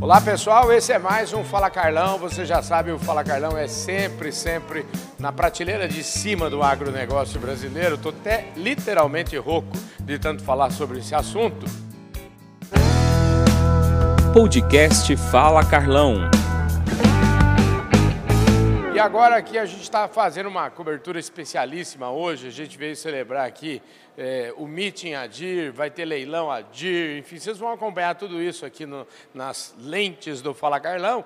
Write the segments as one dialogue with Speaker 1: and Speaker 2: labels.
Speaker 1: Olá pessoal, esse é mais um Fala Carlão. Você já sabe, o Fala Carlão é sempre, sempre na prateleira de cima do agronegócio brasileiro. Estou até literalmente rouco de tanto falar sobre esse assunto.
Speaker 2: Podcast Fala Carlão.
Speaker 1: E agora aqui a gente está fazendo uma cobertura especialíssima hoje. A gente veio celebrar aqui é, o meeting Adir, vai ter leilão Adir, enfim, vocês vão acompanhar tudo isso aqui no, nas lentes do Fala Carlão.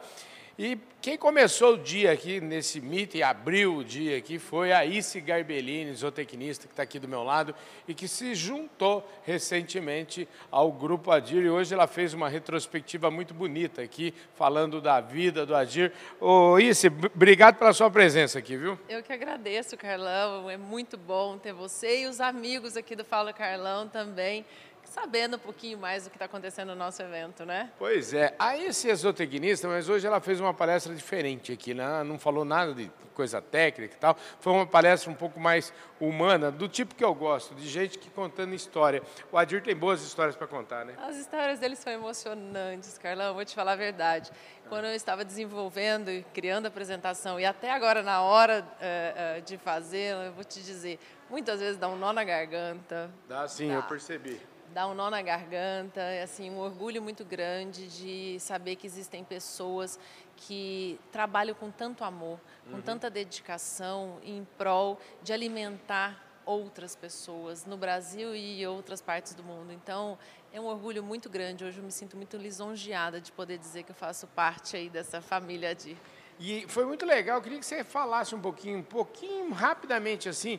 Speaker 1: E quem começou o dia aqui nesse meeting, abriu o dia aqui, foi a Isi Garbellini, zootecnista, que está aqui do meu lado, e que se juntou recentemente ao Grupo Adir. E hoje ela fez uma retrospectiva muito bonita aqui, falando da vida do Adir. Ô Isi, obrigado pela sua presença aqui, viu?
Speaker 3: Eu que agradeço, Carlão. É muito bom ter você e os amigos aqui do Fala Carlão também sabendo um pouquinho mais do que está acontecendo no nosso evento, né?
Speaker 1: Pois é. A esse exotecnista, mas hoje ela fez uma palestra diferente aqui, né? não falou nada de coisa técnica e tal. Foi uma palestra um pouco mais humana, do tipo que eu gosto, de gente que contando história. O Adir tem boas histórias para contar, né?
Speaker 3: As histórias deles são emocionantes, Carlão, vou te falar a verdade. Quando eu estava desenvolvendo e criando a apresentação, e até agora na hora uh, uh, de fazer, eu vou te dizer, muitas vezes dá um nó na garganta.
Speaker 1: Dá sim, dá. eu percebi
Speaker 3: dá um nó na garganta, é assim, um orgulho muito grande de saber que existem pessoas que trabalham com tanto amor, com uhum. tanta dedicação em prol de alimentar outras pessoas no Brasil e em outras partes do mundo. Então, é um orgulho muito grande. Hoje eu me sinto muito lisonjeada de poder dizer que eu faço parte aí dessa família de
Speaker 1: e foi muito legal, eu queria que você falasse um pouquinho, um pouquinho rapidamente assim,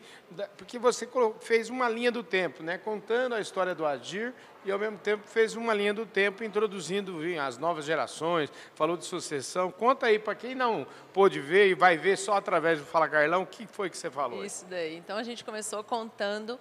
Speaker 1: porque você fez uma linha do tempo, né, contando a história do Adir e ao mesmo tempo fez uma linha do tempo introduzindo as novas gerações, falou de sucessão. Conta aí para quem não pôde ver e vai ver só através do Fala Carlão, o que foi que você falou?
Speaker 3: Isso daí. Então a gente começou contando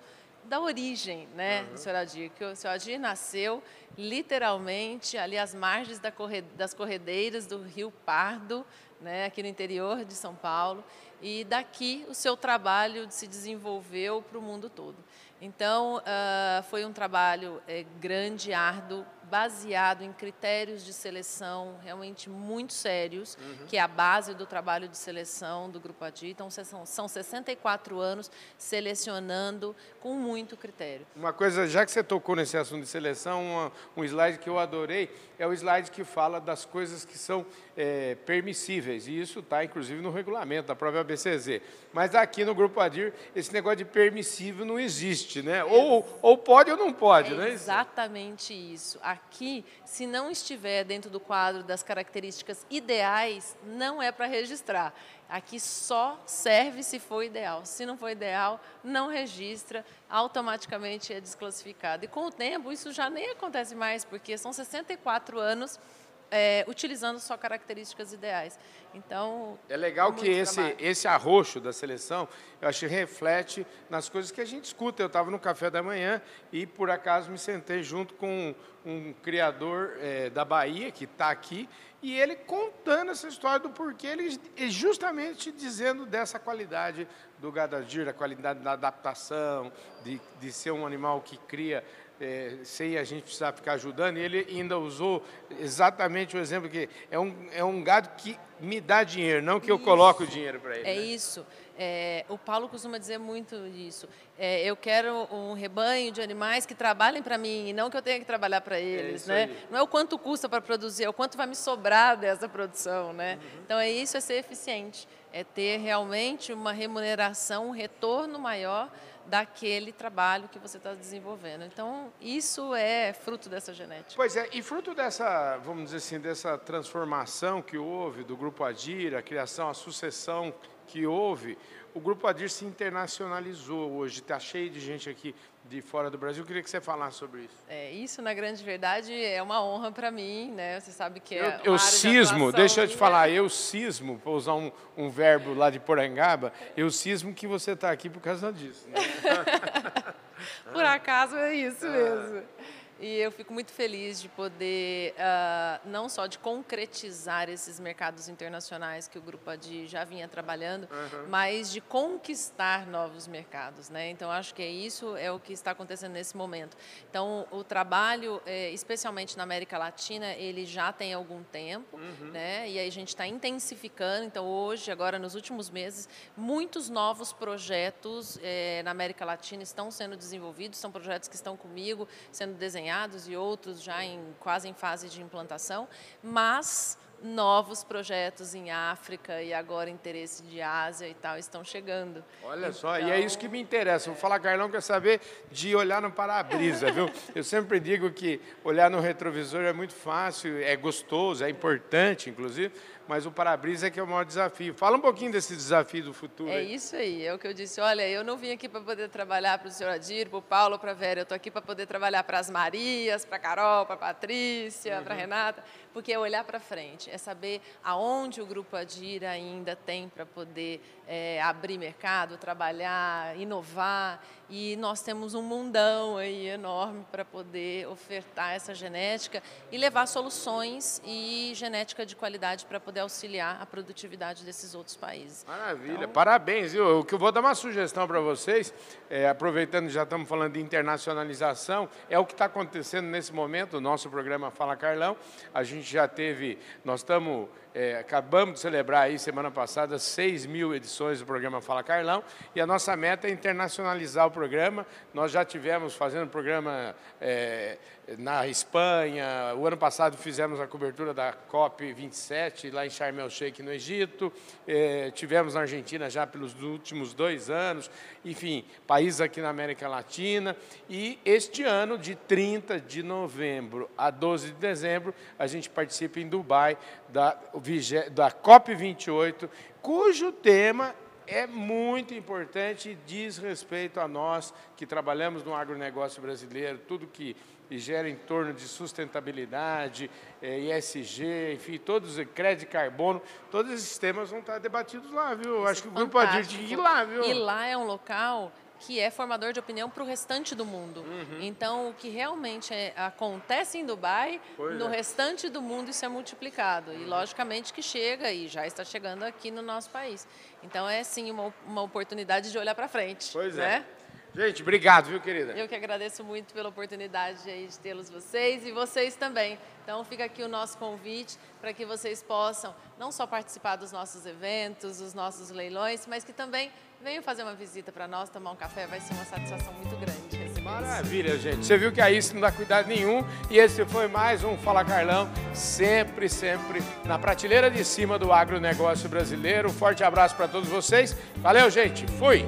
Speaker 3: da origem, né, uhum. do Sr. Adir, que o Sr. Adir nasceu literalmente ali às margens da corre, das corredeiras do Rio Pardo, né, aqui no interior de São Paulo, e daqui o seu trabalho se desenvolveu para o mundo todo. Então, uh, foi um trabalho é, grande, árduo, baseado em critérios de seleção realmente muito sérios, uhum. que é a base do trabalho de seleção do Grupo Adi. Então, são, são 64 anos selecionando com muito critério.
Speaker 1: Uma coisa, já que você tocou nesse assunto de seleção, uma, um slide que eu adorei é o slide que fala das coisas que são é, permissíveis, e isso está, inclusive, no regulamento da própria BCZ. Mas aqui no Grupo Adir, esse negócio de permissível não existe, né? É. Ou, ou pode ou não pode,
Speaker 3: é
Speaker 1: né?
Speaker 3: Exatamente isso. Aqui aqui, se não estiver dentro do quadro das características ideais, não é para registrar. Aqui só serve se for ideal. Se não for ideal, não registra, automaticamente é desclassificado. E com o tempo, isso já nem acontece mais, porque são 64 anos é, utilizando só características ideais. Então
Speaker 1: é legal que esse esse arroxo da seleção, eu acho que reflete nas coisas que a gente escuta. Eu estava no café da manhã e por acaso me sentei junto com um criador é, da Bahia que está aqui e ele contando essa história do porquê ele justamente dizendo dessa qualidade do gadadir, a qualidade da adaptação, de, de ser um animal que cria é, sem a gente precisar ficar ajudando. E ele ainda usou exatamente o exemplo que é um, é um gado que me dá dinheiro, não que eu coloque o dinheiro para ele.
Speaker 3: É
Speaker 1: né?
Speaker 3: isso. É, o Paulo costuma dizer muito isso. É, eu quero um rebanho de animais que trabalhem para mim e não que eu tenha que trabalhar para é eles, é né? Não é o quanto custa para produzir, é o quanto vai me sobrar dessa produção, né? Uhum. Então é isso, é ser eficiente, é ter realmente uma remuneração, um retorno maior daquele trabalho que você está desenvolvendo. Então, isso é fruto dessa genética.
Speaker 1: Pois é, e fruto dessa, vamos dizer assim, dessa transformação que houve do Grupo Adir, a criação, a sucessão que houve, o Grupo Adir se internacionalizou hoje, está cheio de gente aqui de fora do Brasil. Eu queria que você falasse sobre isso.
Speaker 3: É, isso, na grande verdade, é uma honra para mim, né? Você sabe que é
Speaker 1: Eu, eu cismo, de deixa eu te falar, eu cismo, para usar um, um, verbo lá de Porangaba, eu cismo que você está aqui por causa disso. Né?
Speaker 3: por acaso é isso ah. mesmo. E eu fico muito feliz de poder, uh, não só de concretizar esses mercados internacionais que o Grupo ADI já vinha trabalhando, uhum. mas de conquistar novos mercados. Né? Então, acho que é isso é o que está acontecendo nesse momento. Então, o trabalho, é, especialmente na América Latina, ele já tem algum tempo, uhum. né? e aí a gente está intensificando. Então, hoje, agora nos últimos meses, muitos novos projetos é, na América Latina estão sendo desenvolvidos, são projetos que estão comigo, sendo desenhados e outros já em, quase em fase de implantação, mas novos projetos em África e agora interesse de Ásia e tal estão chegando.
Speaker 1: Olha então... só, e é isso que me interessa. Vou falar, Carlão, quer saber de olhar no para-brisa, viu? Eu sempre digo que olhar no retrovisor é muito fácil, é gostoso, é importante, inclusive, mas o para-brisa é que é o maior desafio. Fala um pouquinho desse desafio do futuro.
Speaker 3: É
Speaker 1: aí.
Speaker 3: isso aí, é o que eu disse. Olha, eu não vim aqui para poder trabalhar para o senhor Adir, para o Paulo, para a Vera. Eu estou aqui para poder trabalhar para as Marias, para a Carol, para a Patrícia, uhum. para a Renata, porque é olhar para frente, é saber aonde o Grupo Adir ainda tem para poder é, abrir mercado, trabalhar, inovar. E nós temos um mundão aí enorme para poder ofertar essa genética e levar soluções e genética de qualidade para poder auxiliar a produtividade desses outros países.
Speaker 1: Maravilha, então, parabéns. Viu? O que eu vou dar uma sugestão para vocês, é, aproveitando que já estamos falando de internacionalização, é o que está acontecendo nesse momento, o nosso programa Fala Carlão. A gente já teve, nós estamos é, acabamos de celebrar aí semana passada 6 mil edições do programa Fala Carlão e a nossa meta é internacionalizar o programa. Nós já tivemos fazendo programa é, na Espanha, o ano passado fizemos a cobertura da COP 27 lá em Sharm el Sheikh no Egito, é, tivemos na Argentina já pelos últimos dois anos, enfim, países aqui na América Latina. E este ano de 30 de novembro a 12 de dezembro a gente participa em Dubai da da COP28, cujo tema é muito importante e diz respeito a nós que trabalhamos no agronegócio brasileiro, tudo que gera em torno de sustentabilidade, é, ESG, enfim, todos, crédito carbono, todos esses temas vão estar debatidos lá, viu?
Speaker 3: Isso
Speaker 1: Acho
Speaker 3: é
Speaker 1: que o grupo Adir ir lá, viu?
Speaker 3: E lá é um local que é formador de opinião para o restante do mundo. Uhum. Então, o que realmente é, acontece em Dubai, pois no é. restante do mundo isso é multiplicado. Uhum. E, logicamente, que chega e já está chegando aqui no nosso país. Então, é sim uma, uma oportunidade de olhar para frente.
Speaker 1: Pois
Speaker 3: né?
Speaker 1: é. Gente, obrigado, viu, querida?
Speaker 3: Eu que agradeço muito pela oportunidade de tê-los vocês e vocês também. Então, fica aqui o nosso convite para que vocês possam não só participar dos nossos eventos, dos nossos leilões, mas que também venham fazer uma visita para nós, tomar um café. Vai ser uma satisfação muito grande
Speaker 1: Maravilha, gente. Você viu que aí isso não dá cuidado nenhum. E esse foi mais um Fala Carlão, sempre, sempre na prateleira de cima do agronegócio brasileiro. Um forte abraço para todos vocês. Valeu, gente. Fui!